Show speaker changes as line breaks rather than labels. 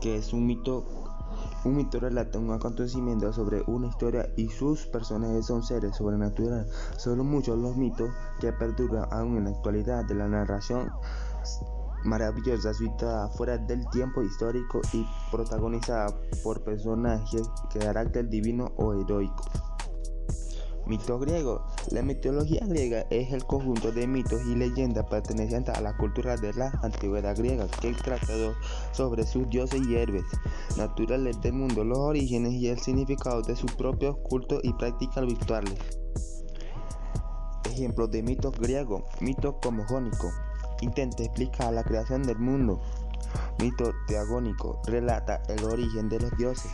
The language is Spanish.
que es un mito. Un mito relata un acontecimiento sobre una historia y sus personajes son seres sobrenaturales. Son muchos los mitos que perduran aún en la actualidad de la narración maravillosa situada fuera del tiempo histórico y protagonizada por personajes de carácter divino o heroico. Mito griego. La mitología griega es el conjunto de mitos y leyendas pertenecientes a la cultura de la antigüedad griega que trata sobre sus dioses y héroes naturales del mundo, los orígenes y el significado de sus propios cultos y prácticas virtuales. Ejemplos de mitos griegos. Mito cosmogónico. Intenta explicar la creación del mundo. Mito teagónico. Relata el origen de los dioses.